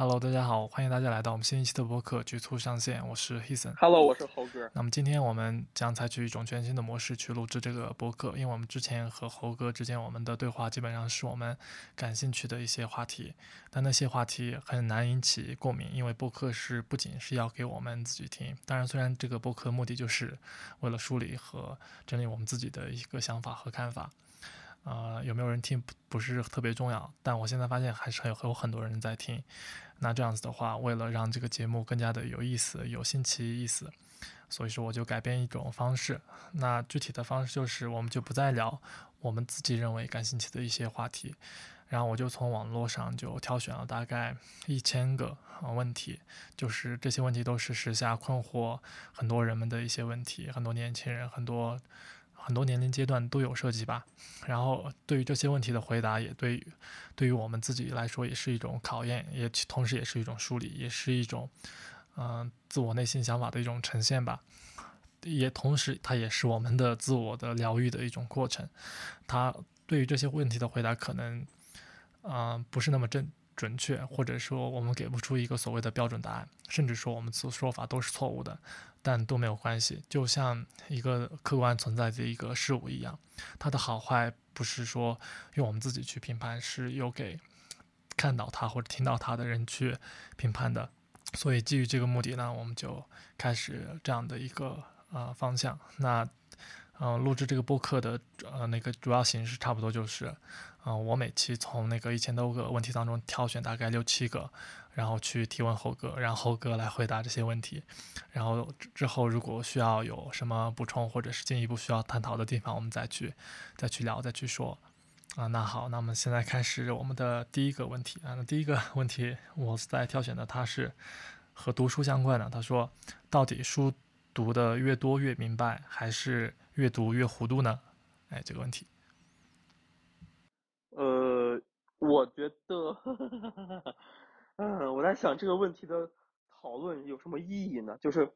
Hello，大家好，欢迎大家来到我们新一期的播客《局促上线》，我是 Heason。Hello，我是猴哥。那么今天我们将采取一种全新的模式去录制这个播客，因为我们之前和猴哥之间我们的对话基本上是我们感兴趣的一些话题，但那些话题很难引起共鸣，因为播客是不仅是要给我们自己听，当然虽然这个播客目的就是为了梳理和整理我们自己的一个想法和看法。呃，有没有人听不不是特别重要，但我现在发现还是有有很多人在听。那这样子的话，为了让这个节目更加的有意思、有新奇意思，所以说我就改变一种方式。那具体的方式就是，我们就不再聊我们自己认为感兴趣的一些话题，然后我就从网络上就挑选了大概一千个问题，就是这些问题都是时下困惑很多人们的一些问题，很多年轻人很多。很多年龄阶段都有涉及吧，然后对于这些问题的回答，也对于对于我们自己来说也是一种考验，也同时也是一种梳理，也是一种嗯自我内心想法的一种呈现吧，也同时它也是我们的自我的疗愈的一种过程。它对于这些问题的回答可能嗯不是那么正准确，或者说我们给不出一个所谓的标准答案，甚至说我们所说法都是错误的。但都没有关系，就像一个客观存在的一个事物一样，它的好坏不是说用我们自己去评判，是由给看到它或者听到它的人去评判的。所以基于这个目的呢，我们就开始这样的一个呃方向。那嗯，录制这个播客的呃那个主要形式差不多就是，嗯，我每期从那个一千多个问题当中挑选大概六七个。然后去提问猴哥，让猴哥来回答这些问题。然后之后如果需要有什么补充或者是进一步需要探讨的地方，我们再去再去聊，再去说。啊，那好，那我们现在开始我们的第一个问题啊。那第一个问题我在挑选的，它是和读书相关的。他说，到底书读的越多越明白，还是越读越糊涂呢？哎，这个问题。呃，我觉得。嗯，我在想这个问题的讨论有什么意义呢？就是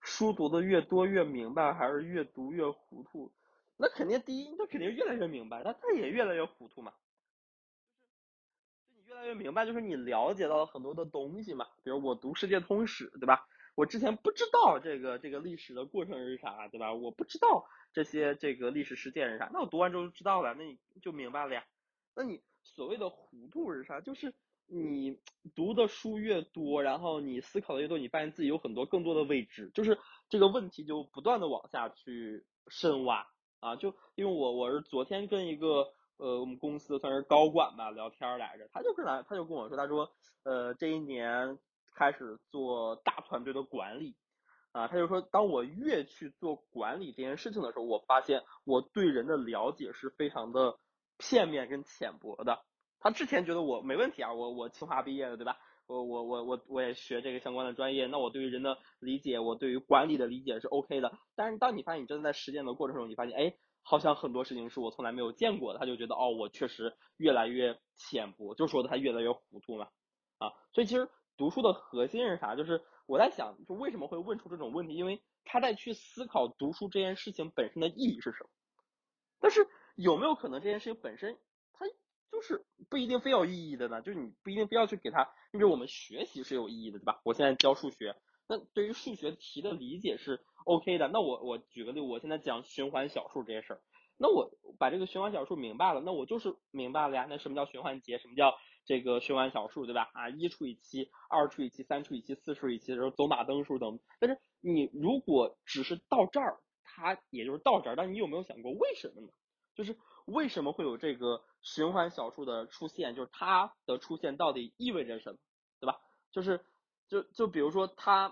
书读的越多越明白，还是越读越糊涂？那肯定第一，那肯定越来越明白，那他也越来越糊涂嘛。就是你越来越明白，就是你了解到了很多的东西嘛。比如我读世界通史，对吧？我之前不知道这个这个历史的过程是啥，对吧？我不知道这些这个历史事件是啥，那我读完之后就知道了，那你就明白了呀。那你所谓的糊涂是啥？就是。你读的书越多，然后你思考的越多，你发现自己有很多更多的未知，就是这个问题就不断的往下去深挖啊。就因为我我是昨天跟一个呃我们公司算是高管吧聊天来着，他就跟来他就跟我说，他说呃这一年开始做大团队的管理啊，他就说当我越去做管理这件事情的时候，我发现我对人的了解是非常的片面跟浅薄的。他之前觉得我没问题啊，我我清华毕业的，对吧？我我我我我也学这个相关的专业，那我对于人的理解，我对于管理的理解是 OK 的。但是当你发现你真的在实践的过程中，你发现哎，好像很多事情是我从来没有见过的，他就觉得哦，我确实越来越浅薄，就说的他越来越糊涂嘛。啊，所以其实读书的核心是啥？就是我在想，就为什么会问出这种问题？因为他在去思考读书这件事情本身的意义是什么。但是有没有可能这件事情本身？它就是不一定非有意义的呢，就是你不一定非要去给他，因为我们学习是有意义的，对吧？我现在教数学，那对于数学题的理解是 OK 的。那我我举个例，我现在讲循环小数这些事儿，那我把这个循环小数明白了，那我就是明白了呀。那什么叫循环节？什么叫这个循环小数，对吧？啊，一除以七，二除以七，三除以七，四除以七，然后走马灯数等。但是你如果只是到这儿，它也就是到这儿，但你有没有想过为什么呢？就是为什么会有这个？循环小数的出现，就是它的出现到底意味着什么，对吧？就是，就就比如说它，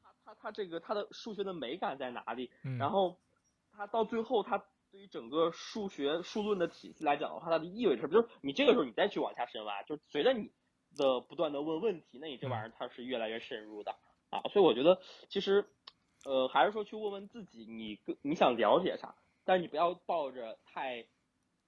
它它它这个它的数学的美感在哪里？然后它到最后，它对于整个数学数论的体系来讲的话，它的意味着什么？就是你这个时候你再去往下深挖，就是随着你的不断的问问题，那你这玩意儿它是越来越深入的啊。所以我觉得其实，呃，还是说去问问自己，你你想了解啥？但是你不要抱着太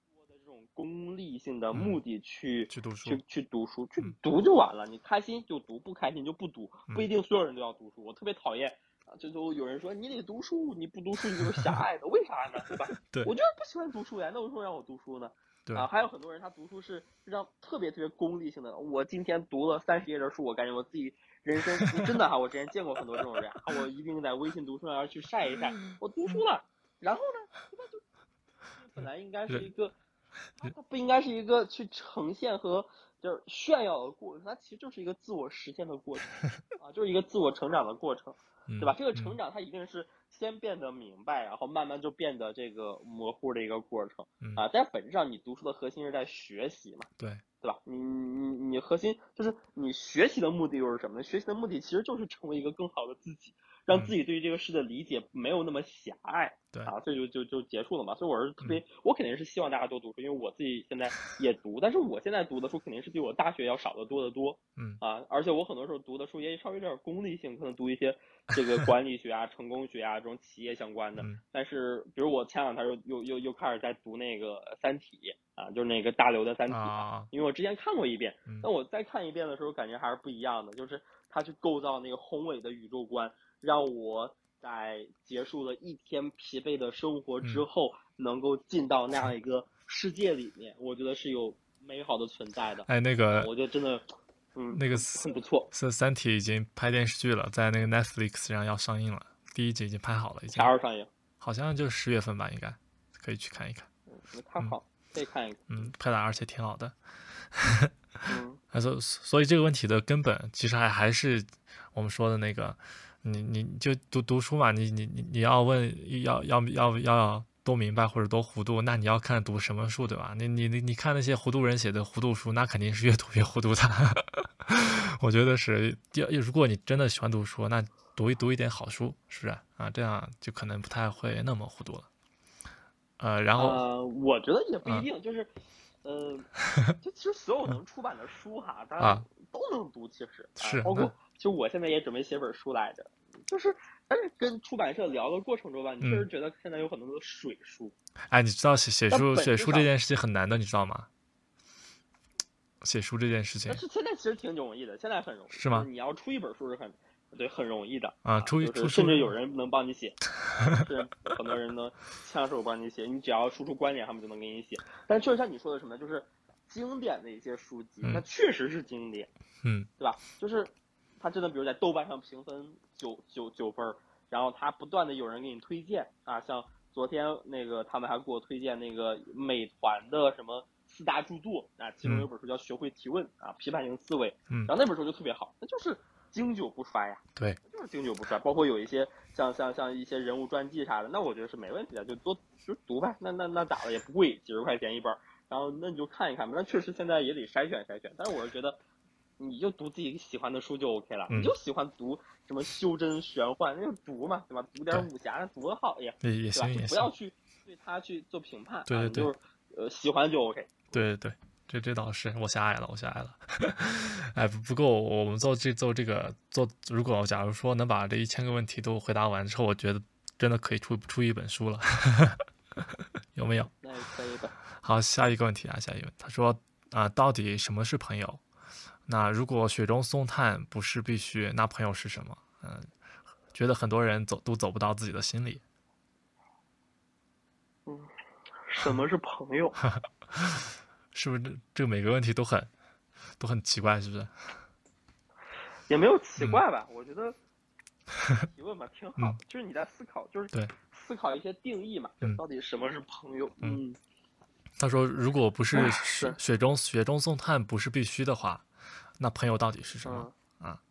多的这。种功利性的目的去去读书，去去读书，去读就完了。你开心就读，不开心就不读，不一定所有人都要读书。我特别讨厌啊，这都有人说你得读书，你不读书你就是狭隘的，为啥呢？对吧？对，我就是不喜欢读书呀，那为什么让我读书呢？对啊，还有很多人他读书是让特别特别功利性的。我今天读了三十页的书，我感觉我自己人生真的哈，我之前见过很多这种人，啊我一定在微信读书上去晒一晒，我读书了，然后呢，对吧？就本来应该是一个，它它不应该是一个去呈现和就是炫耀的过程，它其实就是一个自我实现的过程 啊，就是一个自我成长的过程。对吧？这个成长它一定是先变得明白，然后慢慢就变得这个模糊的一个过程啊。但本质上，你读书的核心是在学习嘛？对，对吧？你你你核心就是你学习的目的又是什么呢？学习的目的其实就是成为一个更好的自己，让自己对于这个事的理解没有那么狭隘。对啊，这就就就结束了嘛。所以我是特别，我肯定是希望大家多读书，因为我自己现在也读，但是我现在读的书肯定是比我大学要少得多得多。嗯啊，而且我很多时候读的书也稍微有点功利性，可能读一些这个管理学啊、成功学啊这种企业相关的。但是，比如我前两天又又又又开始在读那个《三体》啊，就是那个大刘的《三体》啊，因为我之前看过一遍，但我再看一遍的时候，感觉还是不一样的，就是他去构造那个宏伟的宇宙观，让我。在结束了一天疲惫的生活之后，能够进到那样一个世界里面，我觉得是有美好的存在的。哎，那个，我觉得真的，嗯，那个很不错。是三体已经拍电视剧了，在那个 Netflix 上要上映了，第一集已经拍好了，已经。啥时候上映？好像就十月份吧，应该可以去看一看。嗯，看好，可以看一看。嗯，拍的而且挺好的。嗯，所所以这个问题的根本其实还还是我们说的那个。你你就读读书嘛，你你你你要问要要要要多明白或者多糊涂，那你要看读什么书，对吧？你你你你看那些糊涂人写的糊涂书，那肯定是越读越糊涂的。我觉得是，要如果你真的喜欢读书，那读一读一点好书，是不是啊？这样就可能不太会那么糊涂了。呃，然后呃，我觉得也不一定，就是，呃，就其实所有能出版的书哈，大家都能读，其实是包括。就我现在也准备写本书来着，就是，但是跟出版社聊的过程中吧，你确实觉得现在有很多的水书。哎，你知道写写书写书这件事情很难的，你知道吗？写书这件事情。但是现在其实挺容易的，现在很容易。是吗？你要出一本书是很，对，很容易的。啊，出出甚至有人能帮你写，是很多人能 枪手帮你写，你只要输出观点，他们就能给你写。但确实像你说的什么，就是经典的一些书籍，那确实是经典，嗯，对吧？就是。他真的，比如在豆瓣上评分九九九分，然后他不断的有人给你推荐啊，像昨天那个他们还给我推荐那个美团的什么四大著作啊，其中有本书叫《学会提问》啊，批判性思维，嗯，然后那本书就特别好，那就是经久不衰呀，对，就是经久不衰，包括有一些像像像一些人物传记啥的，那我觉得是没问题的，就多就读呗，那那那咋了也不贵，几十块钱一本，然后那你就看一看吧，那确实现在也得筛选筛选，但是我是觉得。你就读自己喜欢的书就 OK 了，你就喜欢读什么修真玄幻，那就读嘛，对吧？读点武侠多好呀，对吧？不要去对他去做评判，对对对，就是呃喜欢就 OK。对对对，这这倒是我狭隘了，我狭隘了。哎，不不过我们做这做这个做，如果假如说能把这一千个问题都回答完之后，我觉得真的可以出出一本书了，有没有？那也可以的。好，下一个问题啊，下一个他说啊，到底什么是朋友？那如果雪中送炭不是必须，那朋友是什么？嗯，觉得很多人走都走不到自己的心里。嗯，什么是朋友？是不是这这个每个问题都很都很奇怪？是不是？也没有奇怪吧？我觉得 提问吧挺好，就是你在思考，就是对思考一些定义嘛，就到底什么是朋友？嗯，他说，如果不是雪雪中雪中送炭不是必须的话。那朋友到底是什么啊？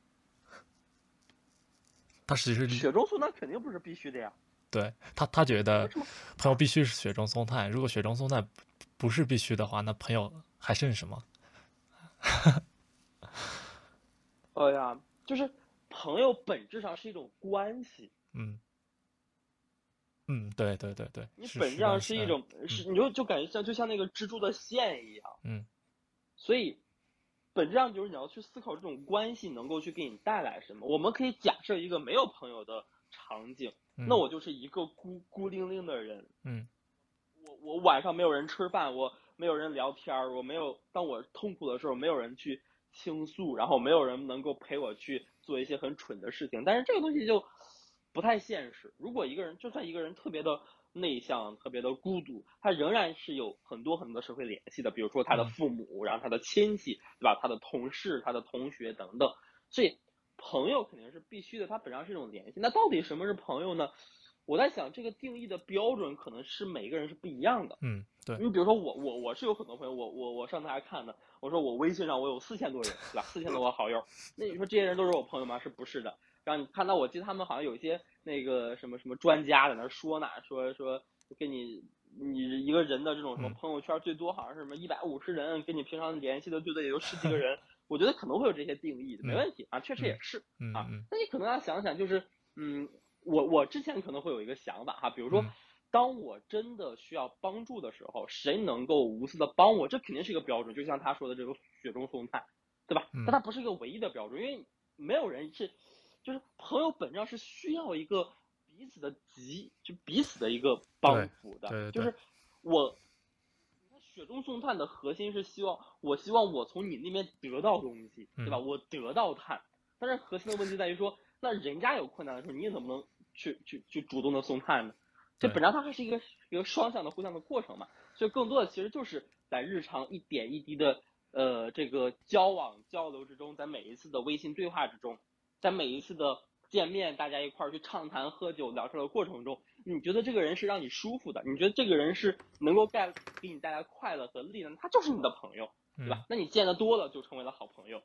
他其实雪中送炭肯定不是必须的呀。对他，他觉得朋友必须是雪中送炭。如果雪中送炭不是必须的话，那朋友还剩什么？哎呀，就是朋友本质上是一种关系。嗯嗯，对对对对，你本质上是一种是，你就就感觉像就像那个蜘蛛的线一样。嗯，所以。本质上就是你要去思考这种关系能够去给你带来什么。我们可以假设一个没有朋友的场景，那我就是一个孤孤零零的人。嗯，我我晚上没有人吃饭，我没有人聊天儿，我没有当我痛苦的时候没有人去倾诉，然后没有人能够陪我去做一些很蠢的事情。但是这个东西就不太现实。如果一个人就算一个人特别的内向、特别的孤独，他仍然是有很多很多社会联系的，比如说他的父母，然后他的亲戚，对吧？他的同事、他的同学等等。所以朋友肯定是必须的，它本身是一种联系。那到底什么是朋友呢？我在想，这个定义的标准可能是每个人是不一样的。嗯，对。你比如说我，我我是有很多朋友，我我我上台看的，我说我微信上我有四千多人，对吧？四千多个好友，那你说这些人都是我朋友吗？是不是的？然后你看到，我记得他们好像有一些那个什么什么专家在那说呢，说说给你你一个人的这种什么朋友圈最多好像是什么一百五十人，跟你平常联系的最多也就十几个人。我觉得可能会有这些定义，没问题啊，确实也是啊。那你可能要想想，就是嗯。我我之前可能会有一个想法哈，比如说，当我真的需要帮助的时候，谁能够无私的帮我，这肯定是一个标准。就像他说的这个雪中送炭，对吧？但它不是一个唯一的标准，因为没有人是，就是朋友本质上是需要一个彼此的急，就彼此的一个帮扶的。就是我，雪中送炭的核心是希望，我希望我从你那边得到东西，对吧？我得到炭，但是核心的问题在于说。那人家有困难的时候，你怎么能去去去主动的送炭呢？这本质上它还是一个一个双向的互相的过程嘛。所以更多的其实就是在日常一点一滴的呃这个交往交流之中，在每一次的微信对话之中，在每一次的见面，大家一块儿去畅谈喝酒聊天的过程中，你觉得这个人是让你舒服的，你觉得这个人是能够带给你带来快乐和力量，他就是你的朋友，对吧？那你见得多了，就成为了好朋友。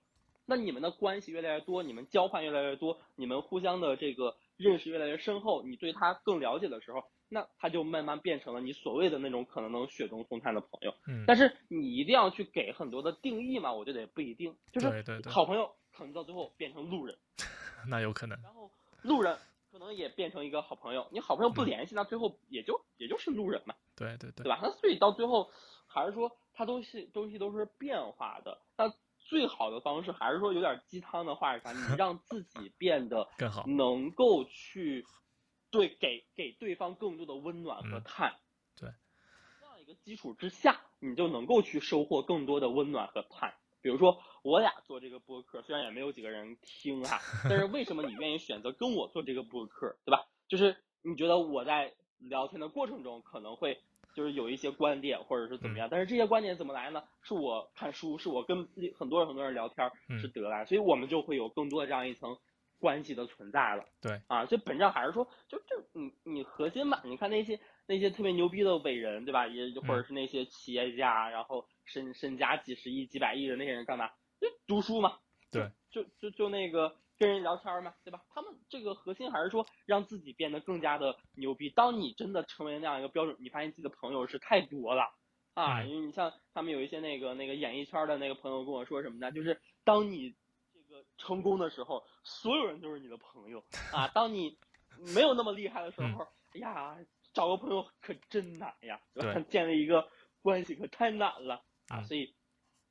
那你们的关系越来越多，你们交换越来越多，你们互相的这个认识越来越深厚，你对他更了解的时候，那他就慢慢变成了你所谓的那种可能能雪中送炭的朋友。嗯。但是你一定要去给很多的定义嘛？我觉得也不一定，就是好朋友可能到最后变成路人，那有可能。然后路人可能也变成一个好朋友，你好朋友不联系，那最后也就也就是路人嘛。对对对。对吧？那所以到最后还是说，它东西东西都是变化的。那最好的方式还是说有点鸡汤的话是啥？你 让自己变得 更好，能够去对给给对方更多的温暖和碳。对，这样一个基础之下，你就能够去收获更多的温暖和碳。比如说我俩做这个播客，虽然也没有几个人听哈，但是为什么你愿意选择跟我做这个播客，对吧？就是你觉得我在聊天的过程中可能会。就是有一些观点或者是怎么样，但是这些观点怎么来呢？是我看书，是我跟很多人很多人聊天是得来，所以我们就会有更多的这样一层关系的存在了。对，啊，这本质上还是说，就就你你核心嘛，你看那些那些特别牛逼的伟人，对吧？也或者是那些企业家，然后身身家几十亿、几百亿的那些人干嘛？就读书嘛。对，就就就那个。跟人聊天嘛，对吧？他们这个核心还是说让自己变得更加的牛逼。当你真的成为那样一个标准，你发现自己的朋友是太多了啊！因为你像他们有一些那个那个演艺圈的那个朋友跟我说什么呢？就是当你这个成功的时候，所有人都是你的朋友啊。当你没有那么厉害的时候，哎呀，找个朋友可真难呀，对吧 建立一个关系可太难了啊！所以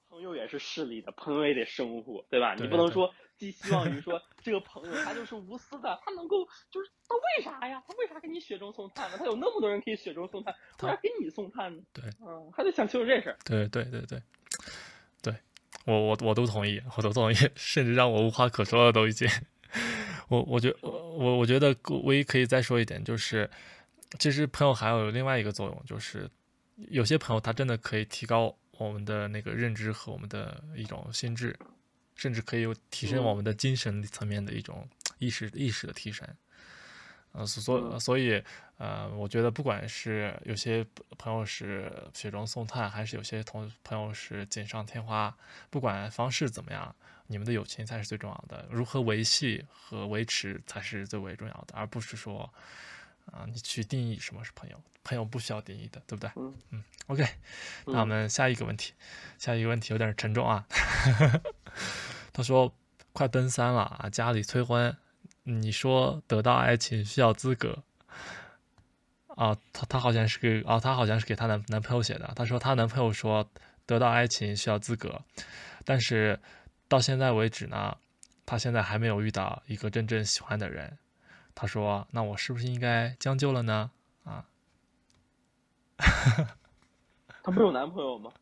朋友也是势利的，朋友也得生活，对吧？你不能说。寄希望于说这个朋友他就是无私的，他能够就是他为啥呀？他为啥给你雪中送炭呢？他有那么多人可以雪中送炭，为啥给你送炭呢？对，嗯，还得想清楚这事。儿对对对，对我我我都同意，我都同意，甚至让我无话可说了都已经。我我觉我我觉得唯一可以再说一点就是，其实朋友还有另外一个作用，就是有些朋友他真的可以提高我们的那个认知和我们的一种心智。甚至可以有提升我们的精神层面的一种意识意识的提升，呃，所所以呃，我觉得不管是有些朋友是雪中送炭，还是有些同朋友是锦上添花，不管方式怎么样，你们的友情才是最重要的。如何维系和维持才是最为重要的，而不是说啊，你去定义什么是朋友，朋友不需要定义的，对不对？嗯嗯，OK，那我们下一个问题，下一个问题有点沉重啊。他说：“快奔三了啊，家里催婚。你说得到爱情需要资格啊？她她好像是给啊，她好像是给她男男朋友写的。她说她男朋友说得到爱情需要资格，但是到现在为止呢，她现在还没有遇到一个真正喜欢的人。她说，那我是不是应该将就了呢？啊？她不是有男朋友吗？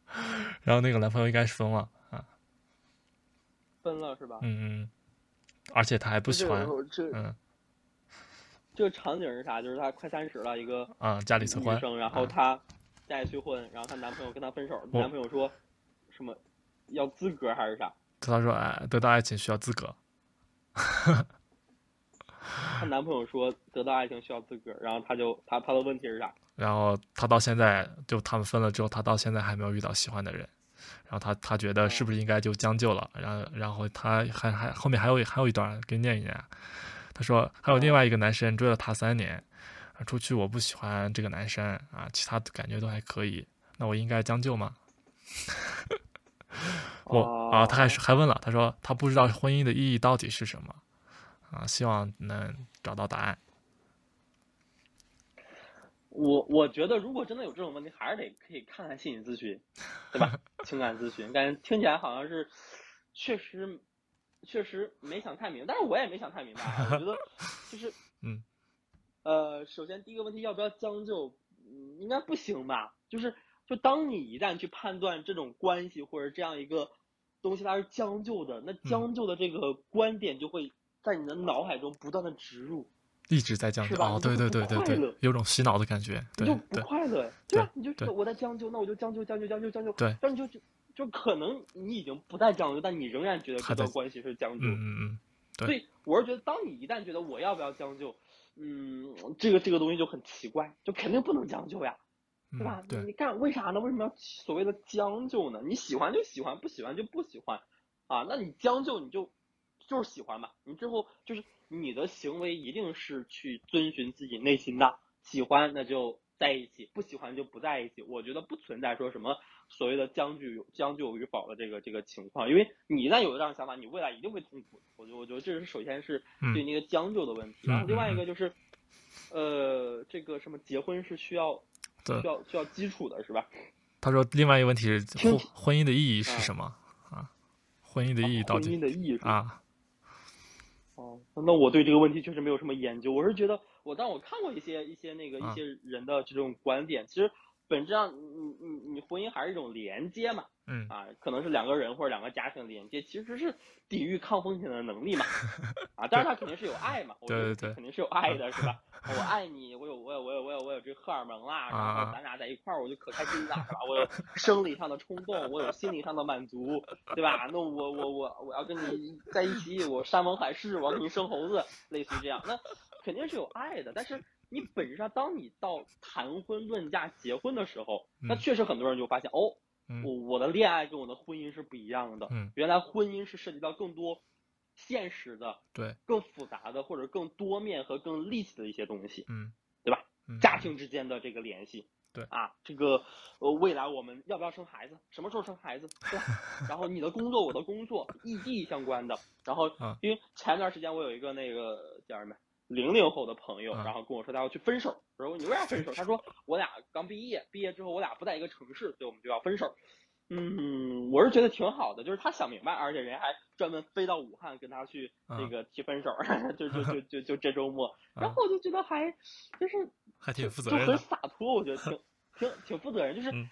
然后那个男朋友应该是分了啊。”分了是吧？嗯嗯，而且他还不喜欢，嗯，这个场景是啥？就是她快三十了，一个啊，家里催婚，生，然后她家里催婚，然后她男朋友跟她分手，我男朋友说什么要资格还是啥？她说哎，得到爱情需要资格，她男朋友说得到爱情需要资格，然后她就她她的问题是啥？然后她到现在就他们分了之后，她到现在还没有遇到喜欢的人，然后他他觉得是不是应该就将就了？然后然后他还还后面还有还有一段给你念一念啊，他说还有另外一个男生追了他三年，啊出去我不喜欢这个男生啊，其他感觉都还可以，那我应该将就吗？我啊，他还是还问了，他说他不知道婚姻的意义到底是什么啊，希望能找到答案。我我觉得，如果真的有这种问题，还是得可以看看心理咨询，对吧？情感咨询，感觉听起来好像是确实确实没想太明，但是我也没想太明白啊。我觉得 就是嗯呃，首先第一个问题要不要将就，嗯，应该不行吧？就是就当你一旦去判断这种关系或者这样一个东西它是将就的，那将就的这个观点就会在你的脑海中不断的植入。一直在将就是哦，对对对对对，有种洗脑的感觉，对你就不快乐，对吧？你就觉得我在将就，那我就将就将就将就将就，对但你就就就可能你已经不再将就，但你仍然觉得这段关系是将就。嗯嗯嗯，对所以我是觉得，当你一旦觉得我要不要将就，嗯，这个这个东西就很奇怪，就肯定不能将就呀，对吧？嗯对你干为啥呢？为什么要所谓的将就呢？你喜欢就喜欢，不喜欢就不喜欢，啊，那你将就你就就是喜欢嘛，你最后就是你的行为一定是去遵循自己内心的，喜欢那就在一起，不喜欢就不在一起。我觉得不存在说什么所谓的将就将就与否的这个这个情况，因为你一旦有了这样的想法，你未来一定会痛苦。我觉得我觉得这是首先是嗯对那个将就的问题，嗯然后另外嗯一个就是，呃，这个什么结婚是需要需要需要基础的是吧？他说另外一个问题是婚婚姻的意义是啊什么啊？婚姻的意义到婚姻底的意义是啊？哦，那我对这个问题确实没有什么研究。我是觉得我，但我看过一些一些那个啊一些人的这种观点，其实本质上你你你婚姻还是一种连接嘛，嗯啊，可能是两个人或者两个家庭的连接，其实是抵御抗风险的能力嘛，啊，当然他肯定是有爱嘛，我觉得对对对肯定是有爱的，是吧？我爱你，我有我有我有我有我有这荷尔蒙啦，然啊后咱俩在一块儿我就可开心了，是吧？我有生理上的冲动，我有心理上的满足，对吧？那我我我我要跟你在一起，我山盟海誓，我要给你生猴子，类似于这样，那肯定是有爱的。但是你本质上，当你到谈婚论嫁、结婚的时候，那嗯确实很多人就发现，哦，嗯我我的恋爱跟我的婚姻是不一样的。嗯原来婚姻是涉及到更多现实的、对更复杂的或者更多面和更立体的一些东西。嗯对吧？嗯家庭之间的这个联系。对啊，这个呃，未来我们要不要生孩子？什么时候生孩子？对吧？然后你的工作，我的工作，异地相关的。然后啊，因为前段时间我有一个那个叫什么零零后的朋友，啊然后跟我说他要去分手。我说你为啥分手？他说我俩刚毕业，毕业之后我俩不在一个城市，所以我们就要分手。嗯，我是觉得挺好的，就是他想明白，而且人还专门飞到武汉跟他去啊那个提分手，就就就就就这周末，然啊后我就觉得还就是还挺负责就很，洒脱，我觉得挺 挺挺负责任，就是嗯。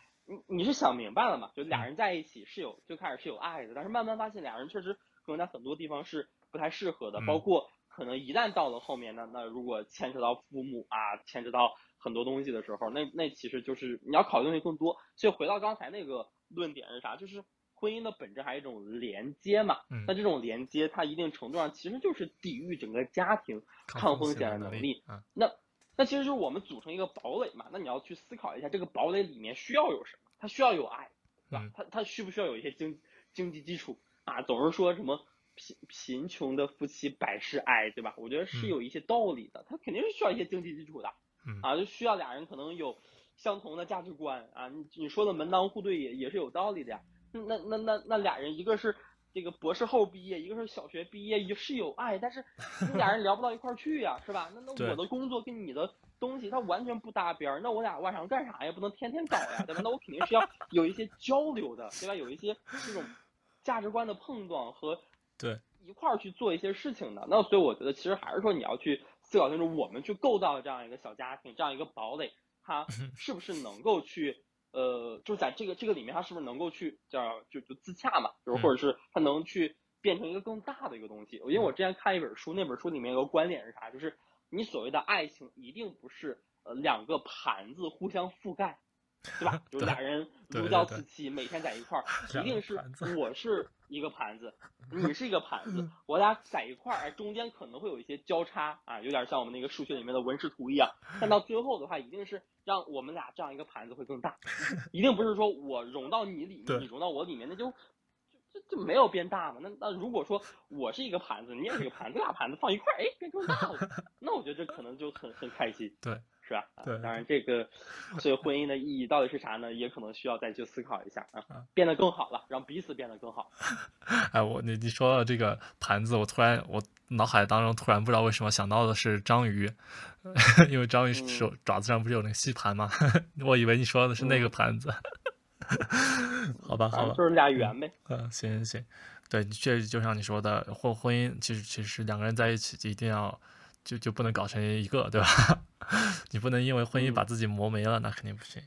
你你是想明白了嘛，就俩人在一起是有最开始是有爱的，但是慢慢发现俩人确实可能在很多地方是不太适合的，嗯。包括可能一旦到了后面，那那如果牵扯到父母啊，牵扯到很多东西的时候，那那其实就是你要考虑的东西更多。所以回到刚才那个论点是啥，就是婚姻的本质还是一种连接嘛，嗯那这种连接它一定程度上其实就是抵御整个家庭抗风险的能力那那其实就是我们组成一个堡垒嘛，那你要去思考一下，这个堡垒里面需要有什么？它需要有爱，对吧嗯？它它需不需要有一些经经济基础啊？总是说什么贫贫穷的夫妻百事哀，对吧？我觉得是嗯有一些道理的，他肯定是需要一些经济基础的嗯啊，就需要俩人可能有相同的价值观啊。你你说的门当户对也也是有道理的呀。那那那那俩人一个是。这个博士后毕业，一个是小学毕业，也是有爱，但是你俩人聊不到一块儿去呀，是吧？那那我的工作跟你的东西它完全不搭边儿，那我俩晚上干啥呀？不能天天搞呀，对吧？那我肯定是要有一些交流的，对吧？有一些这种价值观的碰撞和对一块儿去做一些事情的。那所以我觉得其实还是说你要去思考清楚，我们去构造这样一个小家庭，这样一个堡垒，它 是不是能够去。呃，就是在这个这个里面，它是不是能够去叫就就自洽嘛？就是或者是它能去变成一个更大的一个东西。因为我之前看一本书，那本书里面有个观点是啥？就是你所谓的爱情一定不是呃两个盘子互相覆盖，对吧？就是俩人如胶似漆，每天在一块儿，一定是我是一个盘子，你是一个盘子，我俩在一块儿，中间可能会有一些交叉啊，有点像我们那个数学里面的纹饰图一样。但到最后的话，一定是让我们俩这样一个盘子会更大，一定不是说我融到你里面，你融到我里面，那就。就就没有变大嘛？那那如果说我是一个盘子，你也是一个盘子，俩盘子放一块儿，哎，变更大了，那我觉得这可能就很很开心，对，是吧？对，当然这个所以婚姻的意义到底是啥呢？也可能需要再去思考一下啊，变得更好了，让彼此变得更好。哎，我你你说到这个盘子，我突然我脑海当中突然不知道为什么想到的是章鱼，因为章鱼手爪子上不是有那个吸盘吗？我以为你说的是那个盘子。好吧，好吧，就是俩圆呗。嗯，行行行，对，确实就像你说的，婚婚姻其实其实两个人在一起就一定要就就不能搞成一个，对吧？你不能因为婚姻把自己磨没了，那肯定不行。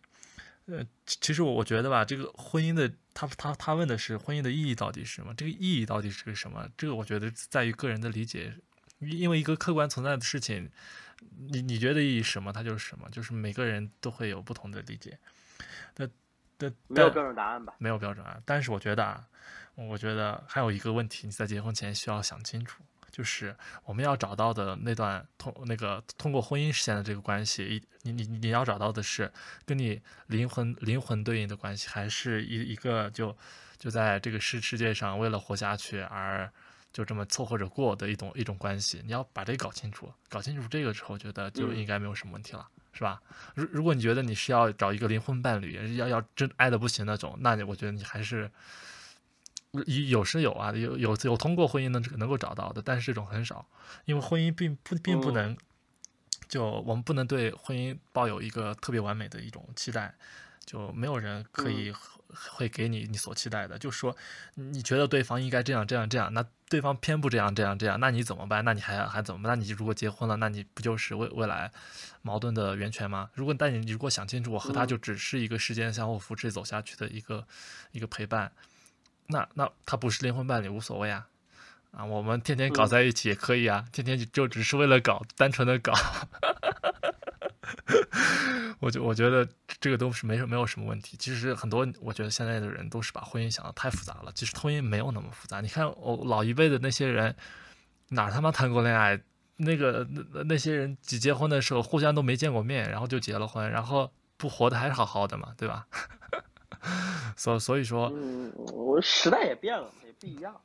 呃，其实我我觉得吧，这个婚姻的他他他问的是婚姻的意义到底是什么？这个意义到底是个什么？这个我觉得在于个人的理解，因为一个客观存在的事情，你你觉得意义什么，它就是什么，就是每个人都会有不同的理解。那。没有标准答案吧？没有标准答案，但是我觉得啊，我觉得还有一个问题，你在结婚前需要想清楚，就是我们要找到的那段通那个通过婚姻实现的这个关系，一你你你要找到的是跟你灵魂灵魂对应的关系，还是一一个就就在这个世世界上为了活下去而就这么凑合着过的一种一种关系？你要把这搞清楚，搞清楚这个之后，觉得就应该没有什么问题了。是吧？如如果你觉得你是要找一个灵魂伴侣，要要真爱的不行那种，那你我觉得你还是有有是有啊，有有有通过婚姻能能够找到的，但是这种很少，因为婚姻并不并不能就我们不能对婚姻抱有一个特别完美的一种期待，就没有人可以。会给你你所期待的，就说，你觉得对方应该这样这样这样，那对方偏不这样这样这样，那你怎么办？那你还还怎么办？那你如果结婚了，那你不就是未未来矛盾的源泉吗？如果但你如果想清楚，我和他就只是一个时间相互扶持走下去的一个一个陪伴，那那他不是灵魂伴侣无所谓啊，啊，我们天天搞在一起也可以啊，天天就就只是为了搞，单纯的搞。我觉我觉得这个都是没没有什么问题。其实很多，我觉得现在的人都是把婚姻想的太复杂了。其实婚姻没有那么复杂。你看，我老一辈的那些人，哪他妈谈过恋爱？那个那那些人结结婚的时候，互相都没见过面，然后就结了婚，然后不活的还是好好的嘛，对吧？所所以说，嗯，我时代也变了，也不一样。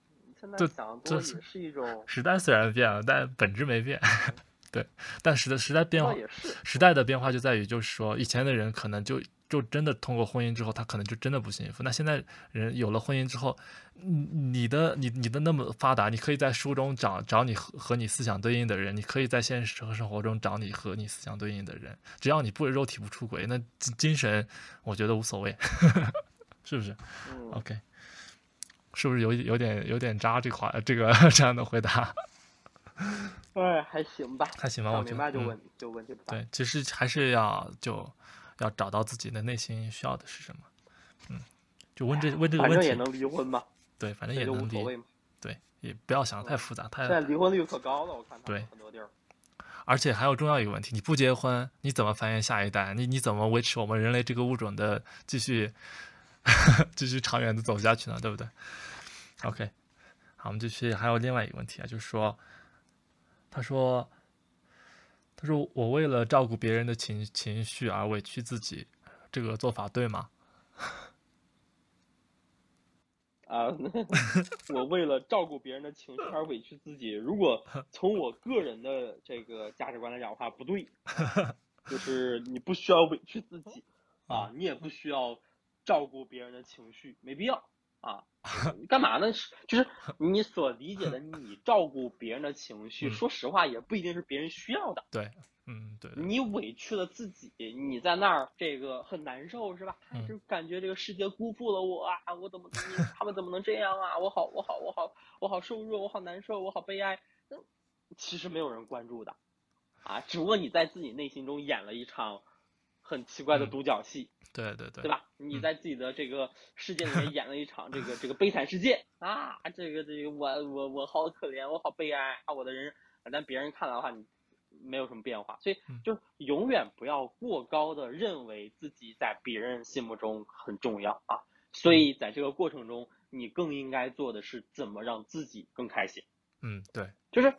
现在想多也是一种时代虽然变了，但本质没变。对，但时的时代变化，也是时代的变化就在于，就是说，以前的人可能就就真的通过婚姻之后，他可能就真的不幸福。那现在人有了婚姻之后，你你的你你的那么发达，你可以在书中找找你和和你思想对应的人，你可以在现实和生活中找你和你思想对应的人，只要你不肉体不出轨，那精神我觉得无所谓，是不是？OK，是不是有有点有点渣这话这个 这样的回答？哎，还行吧，还行吧，我明白就问就问就对，其实还是要就要找到自己的内心需要的是什么，嗯，就问这问这个问题，反正也能离婚嘛，对，反正也能离，对，也不要想的太复杂，太现在离婚率可高了，我看对很多地儿，而且还有重要一个问题，你不结婚，你怎么繁衍下一代？你你怎么维持我们人类这个物种的继续 继续长远的走下去呢？对不对？OK，好，我们继续，还有另外一个问题啊，就是说。他说：“他说我为了照顾别人的情情绪而委屈自己，这个做法对吗？”啊，我为了照顾别人的情绪而委屈自己，如果从我个人的这个价值观来讲的话，不对，就是你不需要委屈自己啊，你也不需要照顾别人的情绪，没必要。啊，干嘛呢？就是你所理解的，你照顾别人的情绪，说实话也不一定是别人需要的。对，嗯，对。你委屈了自己，你在那儿这个很难受是吧？就感觉这个世界辜负了我啊！我怎么，他们怎么能这样啊？我好，我好，我好，我好受弱，我好难受，我好悲哀。其实没有人关注的，啊，只不过你在自己内心中演了一场很奇怪的独角戏。对对对，对吧？你在自己的这个世界里面 演了一场这个这个悲惨世界啊！这个这个我我我好可怜，我好悲哀啊！我的人，但别人看来的话，你没有什么变化。所以嗯就是永远不要过高的认为自己在别人心目中很重要啊。所以在这个过程中，你更应该做的是怎么让自己更开心。嗯，对，就是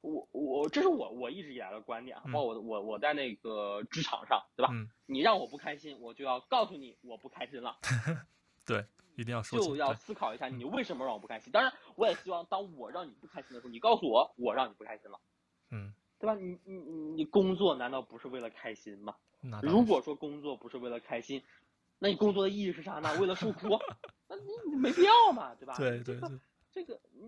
我我这是我我一直以来的观点包括我我我在那个职场上，对吧？嗯，你让我不开心，我就要告诉你我不开心了，对，一定要说就要思考一下你为什么让我不开心。当然，我也希望当我让你不开心的时候，你告诉我我让你不开心了，嗯，对吧？你你你你工作难道不是为了开心吗？如果说工作不是为了开心，那你工作的意义是啥呢？为了受苦？那你你没必要嘛，对吧？这个对对对，这个你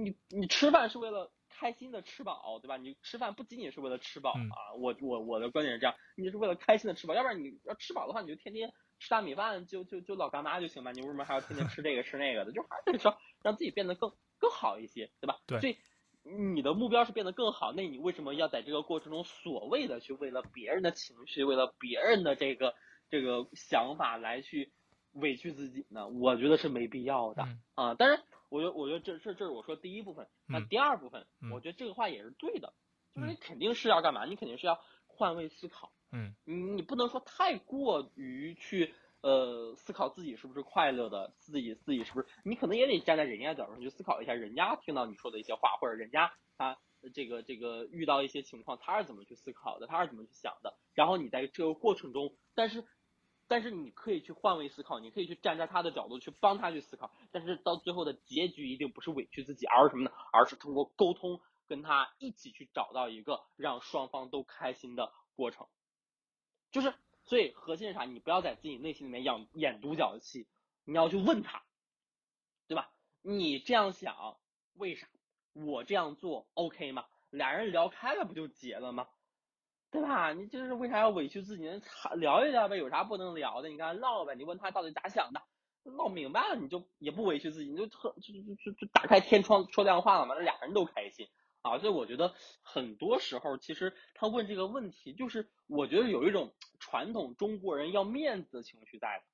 你你你吃饭是为了开心的吃饱，对吧？你吃饭不仅仅是为了吃饱嗯啊，我我我的观点是这样，你是为了开心的吃饱，要不然你要吃饱的话，你就天天吃大米饭，就就就老干妈就行吧，你为什么还要天天吃这个吃那个的？就还是说让自己变得更更好一些，对吧？对所以你的目标是变得更好，那你为什么要在这个过程中所谓的去为了别人的情绪，为了别人的这个这个想法来去委屈自己呢？我觉得是没必要的。嗯啊，当然，我觉得我觉得这这这是我说第一部分。那嗯第二部分，嗯我觉得这个话也是对的，就是嗯你肯定是要干嘛？你肯定是要换位思考。嗯你你不能说太过于去呃思考自己是不是快乐的，自己自己是不是？你可能也得站在人家角度上去思考一下，人家听到你说的一些话，或者人家他这个这个遇到一些情况，他是怎么去思考的，他是怎么去想的。然后你在这个过程中，但是但是你可以去换位思考，你可以去站在他的角度去帮他去思考，但是到最后的结局一定不是委屈自己，而是什么呢？而是通过沟通跟他一起去找到一个让双方都开心的过程。就是，所以核心是啥？你不要在自己内心里面养演独角戏，你要去问他，对吧？你这样想，为啥？我这样做 OK 吗？俩人聊开了不就结了吗？对吧？你就是为啥要委屈自己呢？聊一聊呗，有啥不能聊的？你跟他唠呗，你问他到底咋想的，唠明白了，你就也不委屈自己，你就特就就就就打开天窗说亮话了嘛，那俩人都开心啊。所以我觉得很多时候，其实他问这个问题，就是我觉得有一种传统中国人要面子的情绪在的，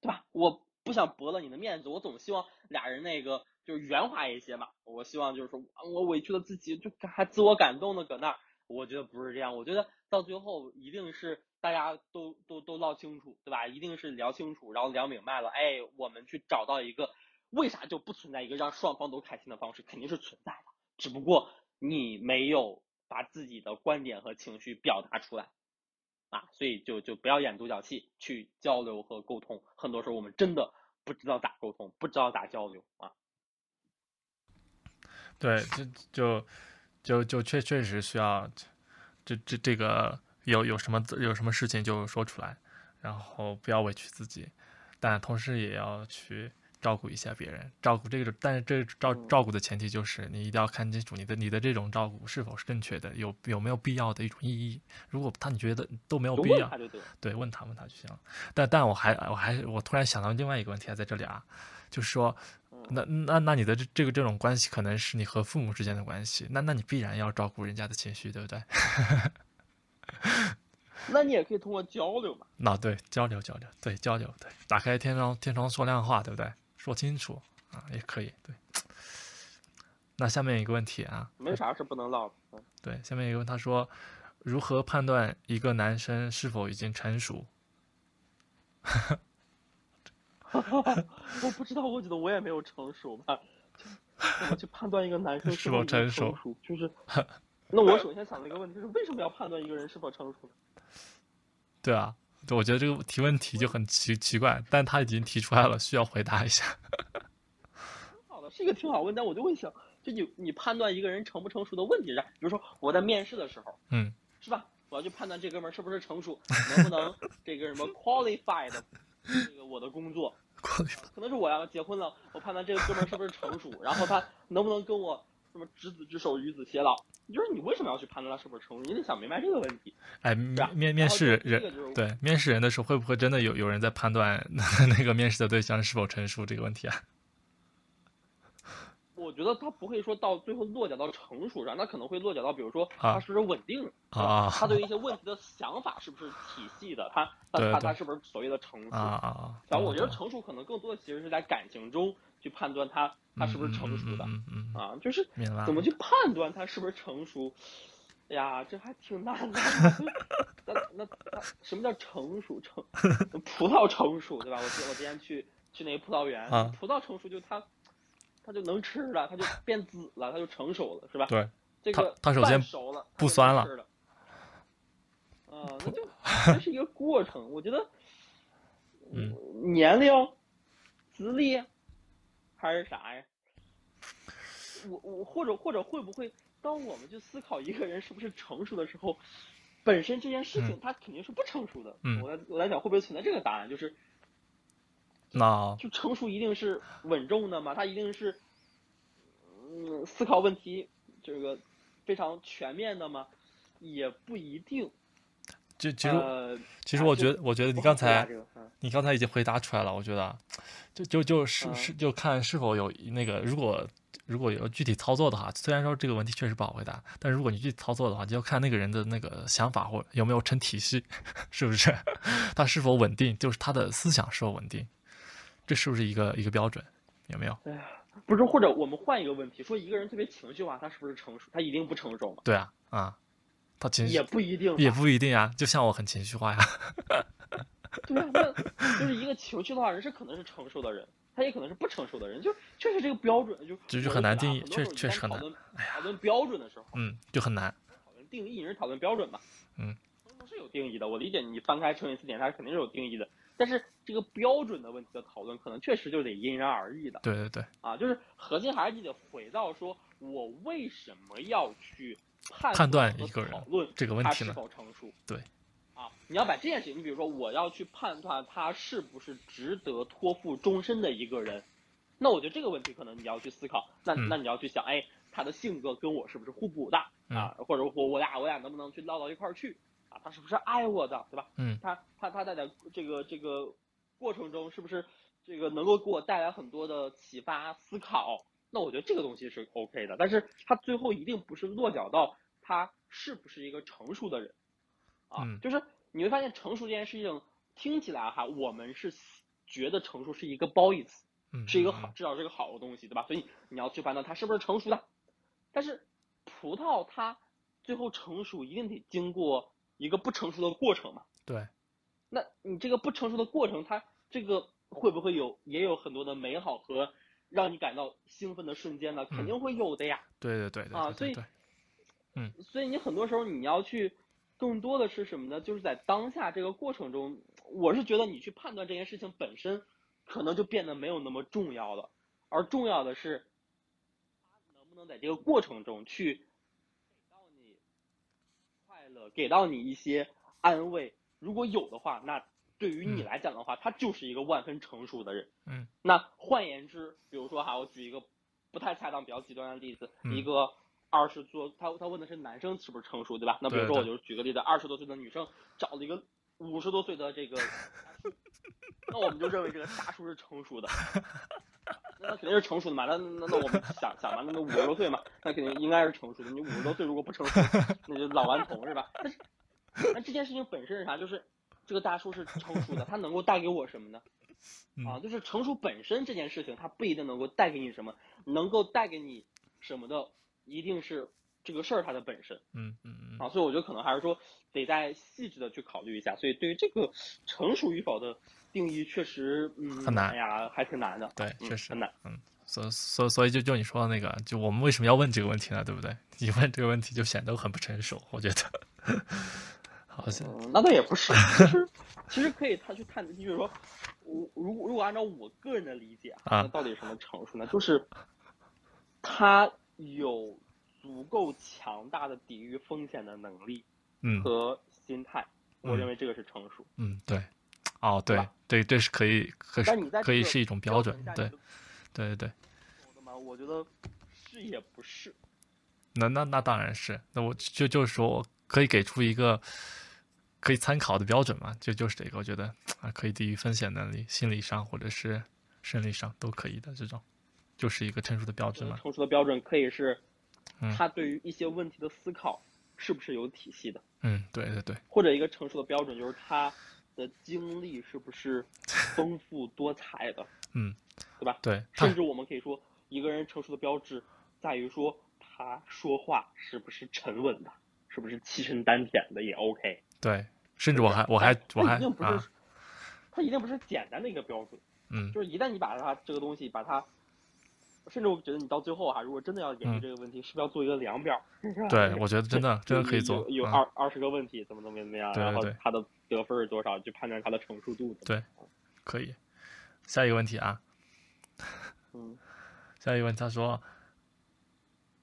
对吧？我不想驳了你的面子，我总希望俩人那个就是圆滑一些嘛。我希望就是说我委屈了自己，就还自我感动的搁那儿。我觉得不是这样，我觉得到最后一定是大家都都都唠清楚，对吧？一定是聊清楚，然后聊明白了，哎，我们去找到一个为啥就不存在一个让双方都开心的方式，肯定是存在的，只不过你没有把自己的观点和情绪表达出来啊，所以就就不要演独角戏，去交流和沟通。很多时候我们真的不知道咋沟通，不知道咋交流啊。对，就就就就确确实需要，这这这个有有什么有什么事情就说出来，然后不要委屈自己，但同时也要去照顾一下别人，照顾这个，但是这照嗯照顾的前提就是你一定要看清楚你的你的这种照顾是否是正确的，有有没有必要的一种意义。如果他你觉得都没有必要。对，问他问他就行了。但但我还我还我突然想到另外一个问题啊，在这里啊，就是说，那那那你的这这个这种关系可能是你和父母之间的关系，那那你必然要照顾人家的情绪，对不对？那你也可以通过交流嘛。那对交流交流，对交流，对打开天窗天窗说亮话，对不对？说清楚啊，也可以。对。那下面一个问题啊，没啥是不能唠的。嗯对，下面一个问他说，如何判断一个男生是否已经成熟？我不知道，我觉得我也没有成熟吧。就怎么去判断一个男生是否成熟？就是，那我首先想的一个问题是，为什么要判断一个人是否成熟？对啊，对我觉得这个提问题就很奇奇怪，但他已经提出来了，需要回答一下。好的，是一个挺好问，但我就会想，就你你判断一个人成不成熟的问题是啥？比如说我在面试的时候，嗯是吧？我要去判断这哥们儿是不是成熟，能不能 这个什么 qualified 这个我的工作，可能是我要结婚了，我判断这个哥们儿是不是成熟，然后他能不能跟我什么执子之手，与子偕老。就是你为什么要去判断他是不是成熟？你得想明白这个问题。哎，面面试人对面试人的时候，会不会真的有有人在判断 那个面试的对象是否成熟这个问题啊？我觉得他不会说到最后落脚到成熟上，那可能会落脚到比如说啊他是不是稳定，啊他对一些问题的想法是不是体系的，他他他他是不是所谓的成熟啊？然后我觉得成熟可能更多的其实是在感情中去判断他他是不是成熟的嗯嗯嗯嗯嗯啊，就是。怎么去判断他是不是成熟？哎呀，这还挺难的。那那那什么叫成熟？成 葡萄成熟对吧？我我今天去去那个葡萄园，啊葡萄成熟就它它就能吃了，它就 变紫了，它就成熟了，是吧？对，这个它它首先熟了，不酸了。啊，那就这是一个过程，我觉得，嗯，年龄、资历还是啥呀？我我或者或者会不会，当我们去思考一个人是不是成熟的时候，本身这件事情嗯它肯定是不成熟的。嗯我在我来讲会不会存在这个答案，就是那就成熟一定是稳重的嘛？他一定是嗯思考问题这个非常全面的吗？也不一定。就其实呃，其实我觉得，我觉得你刚才你刚才已经回答出来了，我觉得，就就就是嗯是就看是否有那个，如果如果有具体操作的话，虽然说这个问题确实不好回答，但如果你具体操作的话，就要看那个人的那个想法或有没有成体系，是不是？他是否稳定，就是他的思想是否稳定，这是不是一个一个标准？有没有？哎呀，不是，或者我们换一个问题，说一个人特别情绪化，他是不是成熟？他一定不成熟吗？对啊，啊、他情绪也不一定，也不一定啊，就像我很情绪化呀，对啊，那就是一个情绪化人是可能是成熟的人，他也可能是不成熟的人，就确实这个标准就这就很难定义确确实很难讨论标准的时候，嗯，就很难，讨论定义，你是讨论标准吧？嗯，成熟是有定义的，我理解你翻开成语词典，它肯定是有定义的，但是这个标准的问题的讨论，可能确实就得因人而异的对对对，啊，就是核心还是你得回到说，我为什么要去判判断一个人讨论这个问题是否成熟？对。啊，你要把这件事情，你比如说我要去判断他是不是值得托付终身的一个人，那我觉得这个问题可能你要去思考，那、嗯那你要去想，哎，他的性格跟我是不是互补的啊？或者我我俩我俩能不能去唠到一块儿去啊？他是不是爱我的，对吧？嗯他他他在在这个这个过程中是不是这个能够给我带来很多的启发思考？那我觉得这个东西是 OK 的，但是他最后一定不是落脚到他是不是一个成熟的人啊，嗯就是你会发现成熟这件事情听起来哈，我们是觉得成熟是一个褒义词，嗯，是一个嗯好，至少是个好的东西，对吧？所以你要去判断它是不是成熟的。但是葡萄它最后成熟一定得经过一个不成熟的过程嘛？对，那你这个不成熟的过程，它这个会不会有也有很多的美好和让你感到兴奋的瞬间呢？肯定会有的呀。对对对对啊所以对对对，所以你很多时候你要去，更多的是什么呢？就是在当下这个过程中，我是觉得你去判断这件事情本身，可能就变得没有那么重要了，而重要的是，他能不能在这个过程中去给到你一些安慰。如果有的话，那对于你嗯来讲的话，他就是一个万分成熟的人。嗯那换言之，比如说哈，我举一个不太恰当、比较极端的例子，嗯一个二十多，他他问的是男生是不是成熟，对吧？那比如说我就举个例子，二十多岁的女生找了一个五十多岁的这个 那我们就认为这个大叔是成熟的，那那肯定是成熟的嘛。那那那我们想想嘛，那那五十多岁嘛，那肯定应该是成熟的。你五十多岁如果不成熟，那就老顽童是吧？但是那这件事情本身是啥？就是这个大叔是成熟的，他能够带给我什么呢？啊，嗯就是成熟本身这件事情，他不一定能够带给你什么，能够带给你什么的，一定是这个事儿它的本身嗯嗯嗯啊。所以我觉得可能还是说得再细致的去考虑一下。所以对于这个成熟与否的定义，确实嗯很难哎呀，还挺难的。对，嗯确实很难。嗯，所所所以就就你说的那个，就我们为什么要问这个问题呢？对不对？你问这个问题就显得我很不成熟，我觉得。好像嗯，那倒也不是，其实其实可以他去探，就是说，我如果如果按照我个人的理解啊那到底什么成熟呢？就是他有足够强大的抵御风险的能力嗯和心态，我嗯认为这个是成熟。嗯对，哦对吧对，这是可以可是可以是一种标准对对对对。说的妈？我觉得是也不是。那那那当然是，那我就就是说我可以给出一个可以参考的标准嘛，就就是这个，我觉得啊可以抵御风险能力，心理上或者是生理上都可以的这种，就是一个成熟的标准嘛。成熟的标准可以是嗯他对于一些问题的思考是不是有体系的，嗯，对对对，或者一个成熟的标准就是他的经历是不是丰富多彩的，嗯，对吧？对，甚至我们可以说，一个人成熟的标志在于说他说话是不是沉稳的，是是不是气沉丹田的也 OK。对，甚至我还我还我还一定不是，啊，它一定不是简单的一个标准。嗯就是一旦你把它这个东西把它，甚至我觉得你到最后哈、如果真的要研究嗯这个问题，是不是要做一个量表？对，我觉得真的真的可以做，嗯有有二二十个问题，怎么怎么怎么样，然后对对对它的得分是多少，去判断它的成熟度。对可以。下一个问题啊，嗯，下一个问题，他说，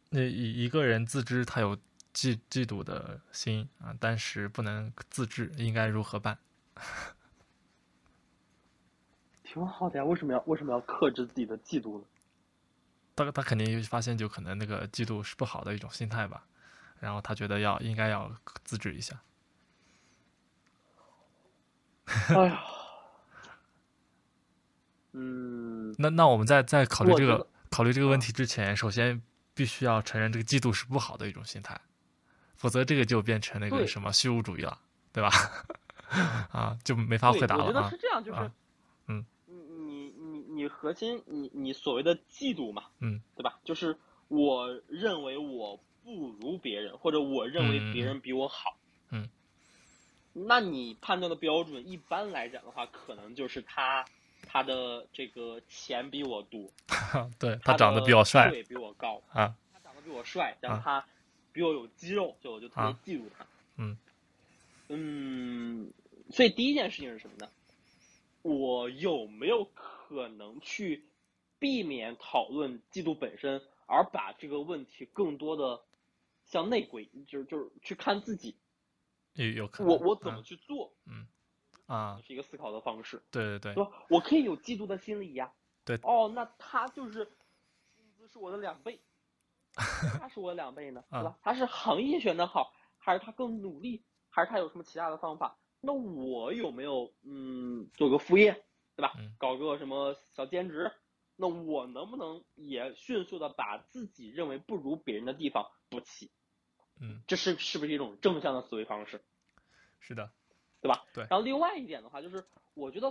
那一一个人自知他有嫉嫉妒的心啊，但是不能自制，应该如何办？挺好的呀。为什么要为什么要克制自己的嫉妒呢？他他肯定发现，就可能那个嫉妒是不好的一种心态吧，然后他觉得要应该要自制一下。哎呀，嗯，那那我们在在考虑这个考虑这个问题之前，首先必须要承认这个嫉妒是不好的一种心态，否则这个就变成那个什么虚无主义了，对吧？啊，就没法回答了啊我觉得是。这样，就是，啊嗯，你你核心，你你所谓的嫉妒嘛，嗯，对吧？就是我认为我不如别人，或者我认为别人比我好，嗯，那你判断的标准，一般来讲的话，可能就是他他的这个钱比我多，对他他长得比我帅对比我高，啊，他长得比我帅，然后啊他比我有肌肉，就我就特别啊嫉妒他。嗯嗯，所以第一件事情是什么呢？我有没有可能去避免讨论嫉妒本身，而把这个问题更多的向内归，就是就是去看自己，有有可能。我我怎么嗯去做，嗯啊？是一个思考的方式。对对对对吧？我可以有嫉妒的心理呀。对哦，那他就是工资是我的两倍，他是我的两倍呢，啊对吧？他是行业选的好，还是他更努力，还是他有什么其他的方法？那我有没有嗯做个副业，对吧？嗯搞个什么小兼职？那我能不能也迅速的把自己认为不如别人的地方补齐？嗯，这是是不是一种正向的思维方式？是的，对吧？对然后另外一点的话，就是我觉得，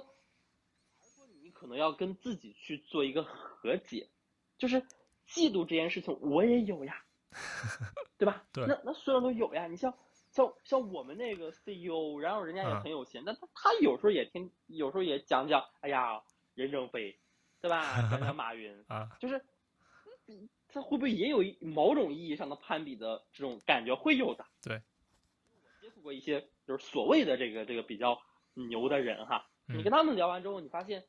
说你可能要跟自己去做一个和解，就是嫉妒这件事情我也有呀，对吧？对那那所有人都有呀。你像像像我们那个 CEO，然后人家也嗯很有钱，但他他有时候也听，有时候也讲讲，哎呀，任正非，对吧？讲讲马云，啊，就是。嗯他会不会也有一某种意义上的攀比的这种感觉？会有的。对，我接触过一些就是所谓的这个这个比较牛的人哈，你嗯跟他们聊完之后，你发现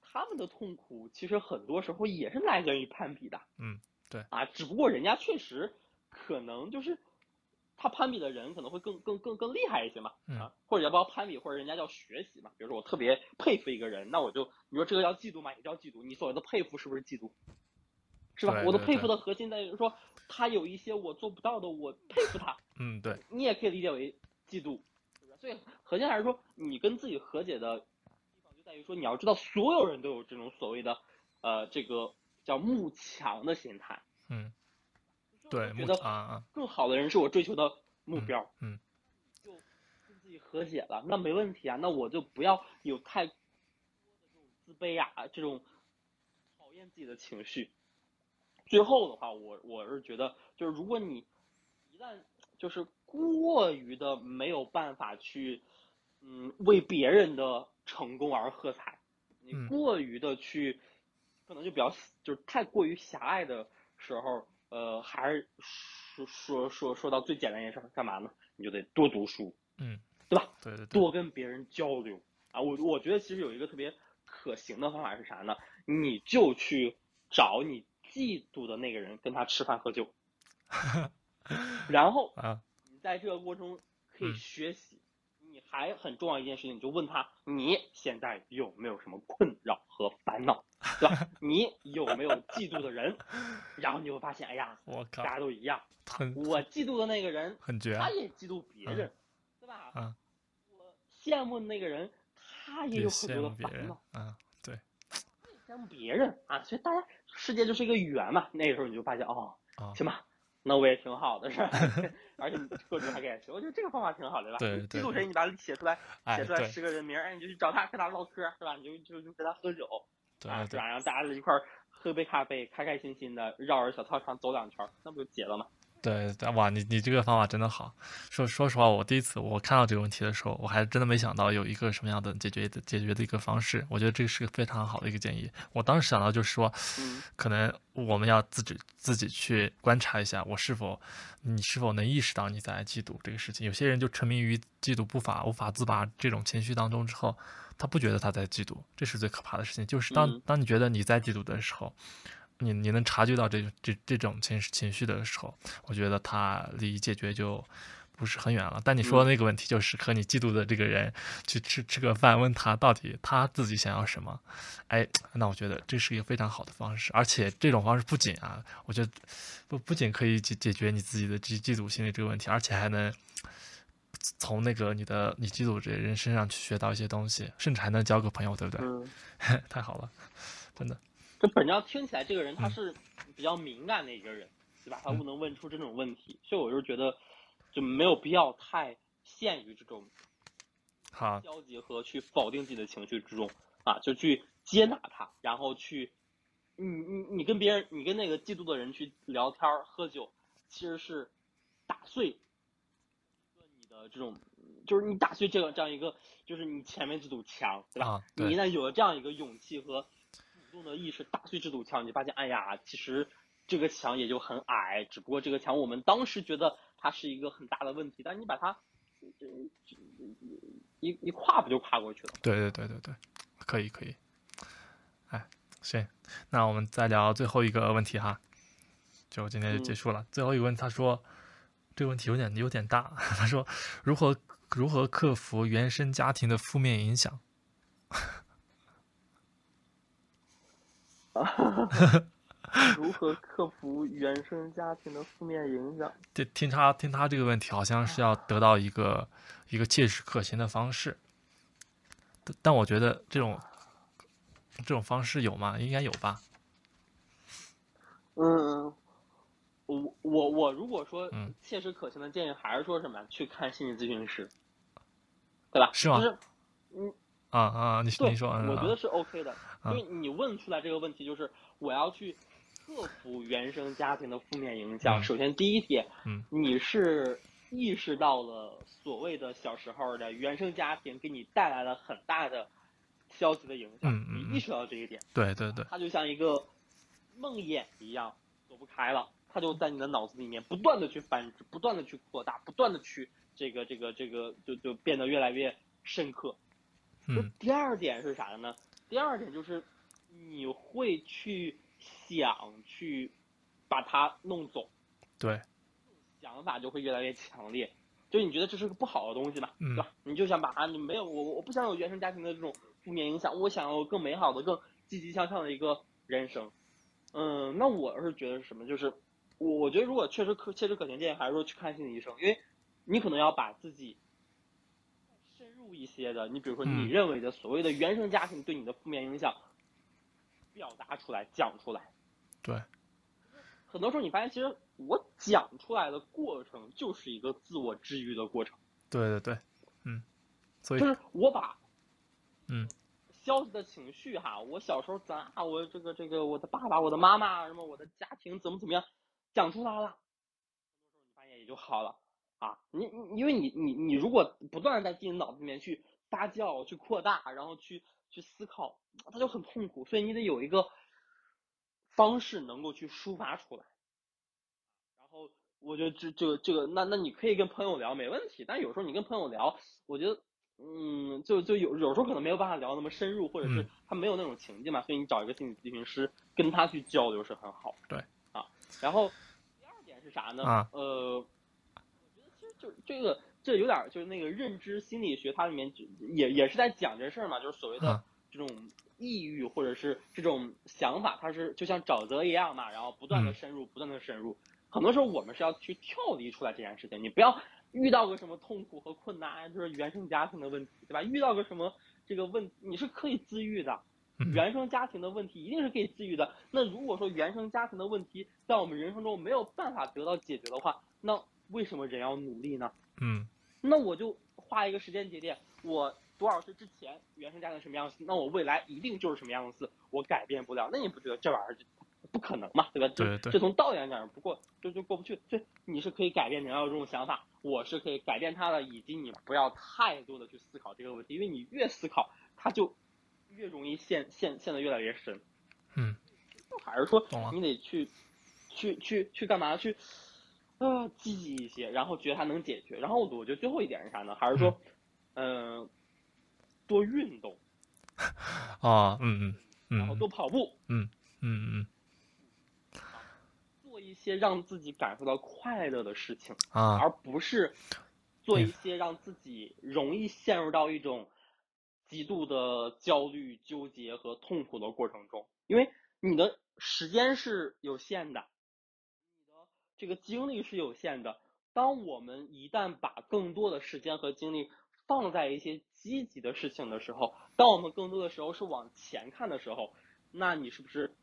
他们的痛苦其实很多时候也是来源于攀比的。嗯，对啊，只不过人家确实可能就是他攀比的人可能会更更更更厉害一些嘛，嗯啊，或者要不要攀比，或者人家叫学习嘛。比如说我特别佩服一个人，那我就你说这个叫嫉妒吗？也叫嫉妒。你所谓的佩服是不是嫉妒？是吧？我的佩服的核心在于说他有一些我做不到的，我佩服他。嗯，对，你也可以理解为嫉妒，对吧？所以核心还是说，你跟自己和解的地方就在于说，你要知道所有人都有这种所谓的，呃，这个叫慕强的心态。嗯，对，我觉得更好的人是我追求的目标，嗯，就跟自己和解了，那没问题啊，那我就不要有太多的这种自卑啊，这种讨厌自己的情绪。最后的话，我我是觉得，就是如果你一旦就是过于的没有办法去，嗯，为别人的成功而喝彩，你嗯。过于的去，可能就比较就是太过于狭隘的时候，呃，还是说说说说到最简单一件事儿，干嘛呢？你就得多读书，嗯，对吧？对对对，多跟别人交流啊。我我觉得其实有一个特别可行的方法是啥呢？你就去找你嫉妒的那个人，跟他吃饭喝酒，然后啊，你在这个过程中可以嗯学习。你还很重要一件事情，你就问他你现在有没有什么困扰和烦恼，对吧？你有没有嫉妒的人？然后你就会发现，哎呀，我靠大，家都一样。很我嫉妒的那个人，很绝啊他，也嫉妒别人，对吧？嗯，我羡慕的那个人，他也也有很多的烦恼，，啊，对，羡慕别人啊，所以大家世界就是一个圆嘛。那个时候你就发现，哦，啊，行吧，那我也挺好的，是吧？而且你各种还给吃，我觉得这个方法挺好的，对吧？对对你嫉妒谁，你把它写出来，哎，写出来十个人名，哎，你就去找他，跟他唠嗑，是吧？你就就就跟他喝酒，啊，对对吧？然后大家一块儿喝杯咖啡，开开心心的绕着小操场走两圈儿，那不就结了吗？对对，哇，你你这个方法真的好。说说实话，我第一次我看到这个问题的时候，我还真的没想到有一个什么样的解决的解决的一个方式。我觉得这是个非常好的一个建议。我当时想到就是说，可能我们要自己自己去观察一下，我是否你是否能意识到你在嫉妒这个事情。有些人就沉迷于嫉妒不法无法自拔这种情绪当中之后，他不觉得他在嫉妒，这是最可怕的事情。就是当当你觉得你在嫉妒的时候。你你能察觉到这这这种情情绪的时候，我觉得他离解决就不是很远了。但你说的那个问题，就是和你嫉妒的这个人去吃吃个饭，问他到底他自己想要什么？哎，那我觉得这是一个非常好的方式，而且这种方式不仅啊，我觉得不不仅可以解解决你自己的嫉嫉妒心理这个问题，而且还能从那个你的你嫉妒这人身上去学到一些东西，甚至还能交个朋友，对不对？嗯，太好了，真的。就本着听起来，这个人他是比较敏感的一个人，对吧？他不能问出这种问题，所以我就觉得就没有必要太陷于这种好消极和去否定自己的情绪之中啊，就去接纳他，然后去你你你跟别人，你跟那个嫉妒的人去聊天喝酒，其实是打碎你的这种，就是你打碎这个这样一个，就是你前面这堵墙，对吧？你一旦有了这样一个勇气和。动的意识打碎这堵墙，你就发现，哎呀，其实这个墙也就很矮，只不过这个墙我们当时觉得它是一个很大的问题，但你把它一一跨不就跨过去了？对对对对对，可以可以。哎，行，那我们再聊最后一个问题哈，就今天就结束了。最后一个问，他说这个问题有点有点大，他说如何如何克服原生家庭的负面影响？啊，如何克服原生家庭的负面影响？听听他听他这个问题，好像是要得到一个一个切实可行的方式。但我觉得这种这种方式有吗？应该有吧。嗯，我我我如果说切实可行的建议，还是说什么去看心理咨询师，对吧？是吗？就是嗯。啊啊，你你说，我觉得是 OK 的，因为你问出来这个问题，就是我要去克服原生家庭的负面影响。首先第一点，嗯，你是意识到了所谓的小时候的原生家庭给你带来了很大的消极的影响，你意识到这一点，对对对，它就像一个梦魇一样，躲不开了，它就在你的脑子里面不断的去繁殖，不断的去扩大，不断的去这个这个这个就就变得越来越深刻。嗯，第二点是啥呢？第二点就是你会去想去把它弄走，对，想法就会越来越强烈，就你觉得这是个不好的东西嘛，对吧？你就想把它，你没有我，我不想有原生家庭的这种负面影响，我想要更美好的、更积极向上的一个人生。嗯，那我是觉得是什么？就是我我觉得如果确实可切实可行，建议还是说去看心理医生，因为你可能要把自己。一些的，你比如说你认为的所谓的原生家庭对你的负面影响，表达出来，讲出来。对。很多时候你发现，其实我讲出来的过程就是一个自我治愈的过程。对对对，嗯。所以。就是我把，嗯，消极的情绪哈，我小时候怎啊，我这个这个我的爸爸、我的妈妈什么，我的家庭怎么怎么样，讲出来了，很多时候你发现也就好了。啊，你你因为你你你如果不断的在自己脑子里面去发酵、去扩大，然后去去思考，它就很痛苦。所以你得有一个方式能够去抒发出来。然后我觉得这这个这个，那那你可以跟朋友聊没问题，但有时候你跟朋友聊，我觉得嗯，就就有有时候可能没有办法聊那么深入，或者是他没有那种情境嘛，所以你找一个心理咨询师跟他去交流是很好。对，啊，然后第二点是啥呢？啊，呃。就这个，这有点就是那个认知心理学，它里面也也是在讲这事儿嘛，就是所谓的这种抑郁或者是这种想法，它是就像沼泽一样嘛，然后不断的深入，不断的深入。很多时候我们是要去跳离出来这件事情，你不要遇到个什么痛苦和困难，就是原生家庭的问题，对吧？遇到个什么这个问，你是可以自愈的。原生家庭的问题一定是可以自愈的。那如果说原生家庭的问题在我们人生中没有办法得到解决的话，那为什么人要努力呢？嗯，那我就画一个时间节点，我多少岁之前原生家庭什么样子，那我未来一定就是什么样子，我改变不了。那你不觉得这玩意儿不可能嘛，对吧？对对。这从道理上讲，不过就就过不去。这你是可以改变，你要有这种想法，我是可以改变他的，以及你不要太多的去思考这个问题，因为你越思考，他就越容易陷陷陷得越来越深。嗯。还是说你得去去去去干嘛？去啊，积极一些，然后觉得它能解决。然后我觉得最后一点是啥呢？还是说，嗯，多运动。啊，嗯嗯嗯。然后多跑步。嗯嗯嗯。做一些让自己感受到快乐的事情啊，而不是做一些让自己容易陷入到一种极度的焦虑、纠结和痛苦的过程中，因为你的。时间是有限的这个精力是有限的。当我们一旦把更多的时间和精力放在一些积极的事情的时候，当我们更多的时候是往前看的时候，那你是不是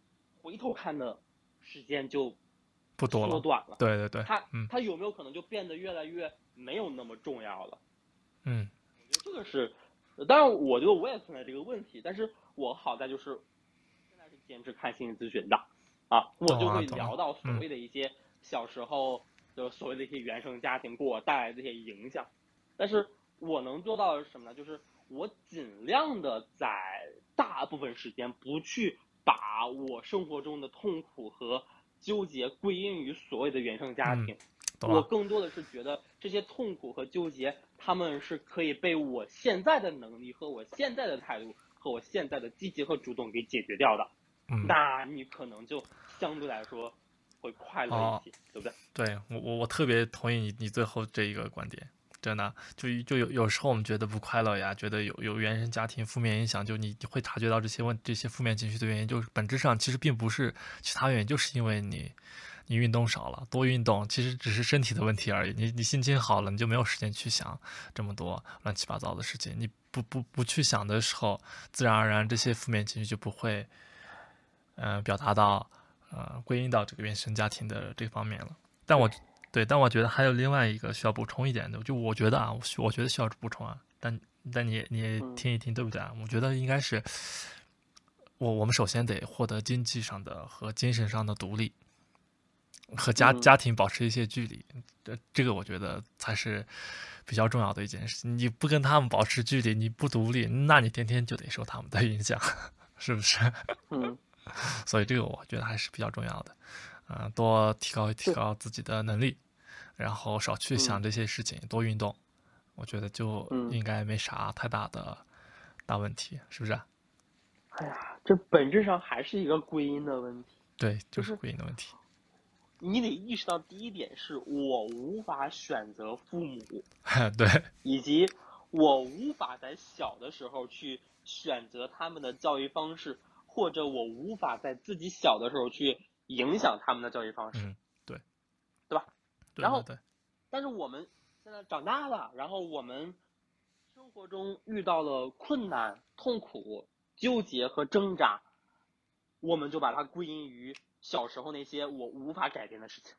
回头看的时间就不多了缩短了？对对对，它它有没有可能就变得越来越没有那么重要了？嗯，我觉得这个是，当然我觉得我也存在这个问题，但是我好在就是。坚持看心理咨询的，啊，我就会聊到所谓的一些小时候的所谓的一些原生家庭给我带来的一些影响，但是我能做到的是什么呢？就是我尽量的在大部分时间不去把我生活中的痛苦和纠结归因于所谓的原生家庭，我更多的是觉得这些痛苦和纠结，他们是可以被我现在的能力和我现在的态度和我现在的积极和主动给解决掉的。那你可能就相对来说会快乐一些，对不对？对我我我特别同意你你最后这一个观点，真的就就有有时候我们觉得不快乐呀，觉得有有原生家庭负面影响，就你会察觉到这些问这些负面情绪的原因，就是本质上其实并不是其他原因，就是因为你你运动少了，多运动其实只是身体的问题而已。你你心情好了，你就没有时间去想这么多乱七八糟的事情。你不不不去想的时候，自然而然这些负面情绪就不会。呃，表达到，呃，归因到这个原生家庭的这方面了。但我对，但我觉得还有另外一个需要补充一点的，就我觉得啊，我我觉得需要补充啊。但但你你也听一听，对不对啊？我觉得应该是，我我们首先得获得经济上的和精神上的独立，和家家庭保持一些距离。这这个我觉得才是比较重要的一件事。你不跟他们保持距离，你不独立，那你天天就得受他们的影响，是不是？嗯。所以这个我觉得还是比较重要的，嗯，多提高提高自己的能力，然后少去想这些事情，多运动，我觉得就应该没啥太大的大问题，是不是？哎呀，这本质上还是一个归因的问题。对，就是归因的问题。你得意识到第一点是我无法选择父母，对，以及我无法在小的时候去选择他们的教育方式。或者我无法在自己小的时候去影响他们的教育方式，嗯，对，对吧？然后，对，但是我们现在长大了，然后我们生活中遇到了困难、痛苦、纠结和挣扎，我们就把它归因于小时候那些我无法改变的事情。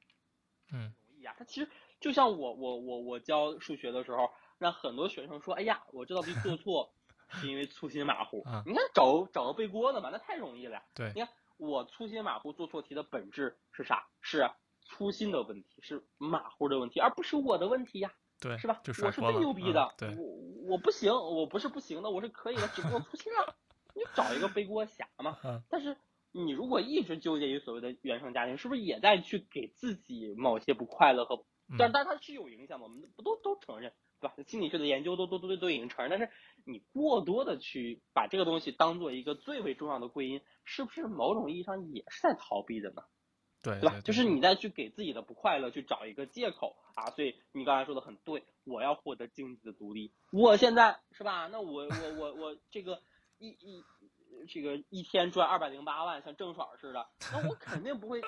嗯，容易啊。他其实就像我我我我教数学的时候，让很多学生说：“哎呀，我这道题做错。”是因为粗心马虎，你看找找个背锅的嘛，那太容易了。对，你看我粗心马虎做错题的本质是啥？是粗心的问题，是马虎的问题，而不是我的问题呀。对，是吧？我是最牛逼的，对，我我不行，我不是不行的，我是可以的，只不过粗心了。你找一个背锅侠嘛。嗯但是你如果一直纠结于所谓的原生家庭，是不是也在去给自己某些不快乐和？但但它是有影响的，我们不都都承认，对吧？心理学的研究都都都都已经承认，但是。你过多的去把这个东西当做一个最为重要的归因，是不是某种意义上也是在逃避的呢？对，对吧？就是你在去给自己的不快乐去找一个借口啊。所以你刚才说的很对，我要获得经济的独立。我现在是吧？那我我我我这个一一这个一天赚二百零八万，像郑爽似的，那我肯定不会。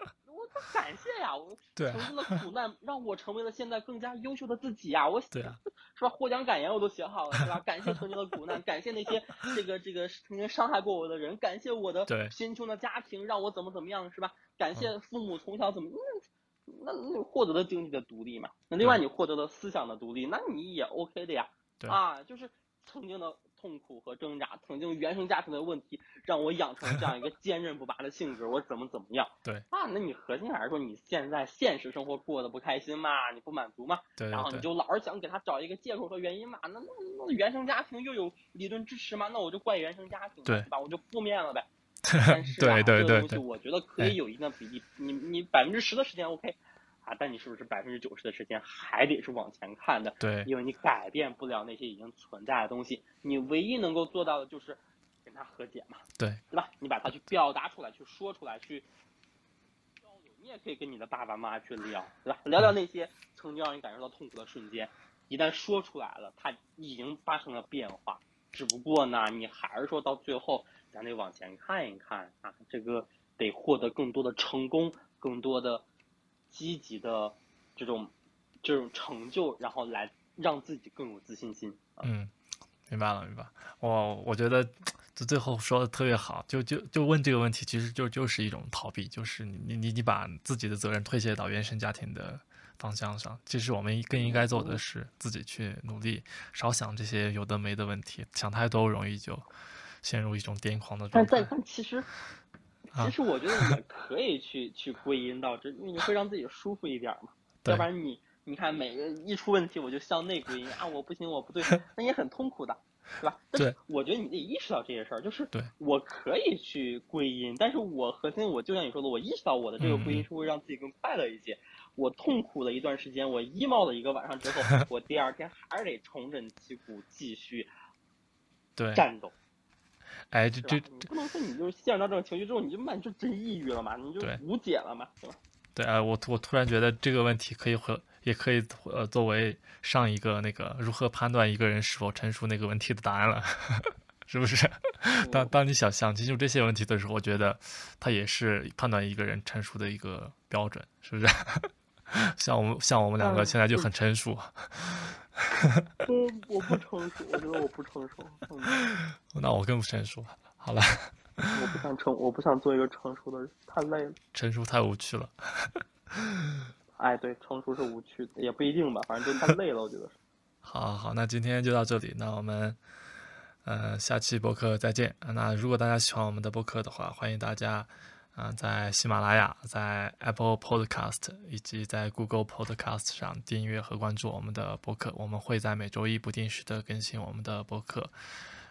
我 感谢呀，我 曾经的苦难让我成为了现在更加优秀的自己呀。我对啊，是吧？获奖感言我都写好了，是吧？感谢曾经的苦难，感谢那些这个这个曾经伤害过我的人，感谢我的贫穷的家庭让我怎么怎么样，是吧？感谢父母从小怎么那那获得了经济的独立嘛？那另外你获得了思想的独立，那你也 OK 的呀。啊，就是曾经的痛苦和挣扎，曾经原生家庭的问题让我养成这样一个 坚韧不拔的性格，我怎么怎么样？对啊，那你核心还是说你现在现实生活过得不开心嘛，你不满足嘛，对然后你就老是想给他找一个借口和原因嘛，那那那原生家庭又有理论支持嘛，那我就怪原生家庭，对对吧？我就负面了呗。但是啊，对对这个东西我觉得可哎以有一定的比例，你你百分之十的时间 OK，啊，但你是不是百分之九十的时间还得是往前看的？对因为你改变不了那些已经存在的东西，你唯一能够做到的就是跟他和解嘛，对对吧？你把它去表达出来，去说出来，去交流。你也可以跟你的爸爸妈妈去聊，对吧？聊聊那些曾经让你感受到痛苦的瞬间，一旦说出来了，它已经发生了变化。只不过呢，你还是说到最后，咱得往前看一看啊，这个得获得更多的成功，更多的积极的这种这种成就，然后来让自己更有自信心。啊、嗯，明白了，明白。我我觉得这最后说的特别好，就就就问这个问题，其实就就是一种逃避，就是你你你你把自己的责任推卸到原生家庭的方向上。其实我们更应该做的是自己去努力，少想这些有的没的问题，想太多容易就陷入一种癫狂的状态。但但但其实，啊其实我觉得也可以去 去归因到这，因为你会让自己舒服一点嘛。对要不然你你看每个一出问题我就向内归因啊，我不行，我不对，那也很痛苦的，对吧？但是对我觉得你得意识到这些事儿，就是我可以去归因，但是我核心我就像你说的，我意识到我的这个归因嗯是会让自己更快乐一些。我痛苦了一段时间，我 emo 了一个晚上之后，我第二天还是得重整旗鼓，继续对，战斗。哎，这这你不能说你就陷入到这种情绪之后，你就慢你就真抑郁了嘛，你就无解了嘛，对吧？对啊，我我突然觉得这个问题可以和也可以呃作为上一个那个如何判断一个人是否成熟那个问题的答案了，是不是？当嗯当你想想清楚这些问题的时候，我觉得它也是判断一个人成熟的一个标准，是不是？像我们像我们两个嗯现在就很成熟，嗯，我不成熟，我觉得我不成熟，嗯，那我更不成熟。好了，我不想成，我不想做一个成熟的人，太累了。成熟太无趣了。哎，对，成熟是无趣的，也不一定吧，反正就太累了，我觉得是。好好好，那今天就到这里，那我们呃下期播客再见。那如果大家喜欢我们的播客的话，欢迎大家啊、在喜马拉雅、在 Apple Podcast 以及在 Google Podcast 上订阅和关注我们的博客。我们会在每周一不定时的更新我们的博客，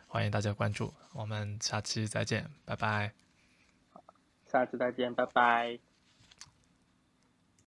欢迎大家关注。我们下期再见，拜拜。下次再见，拜拜。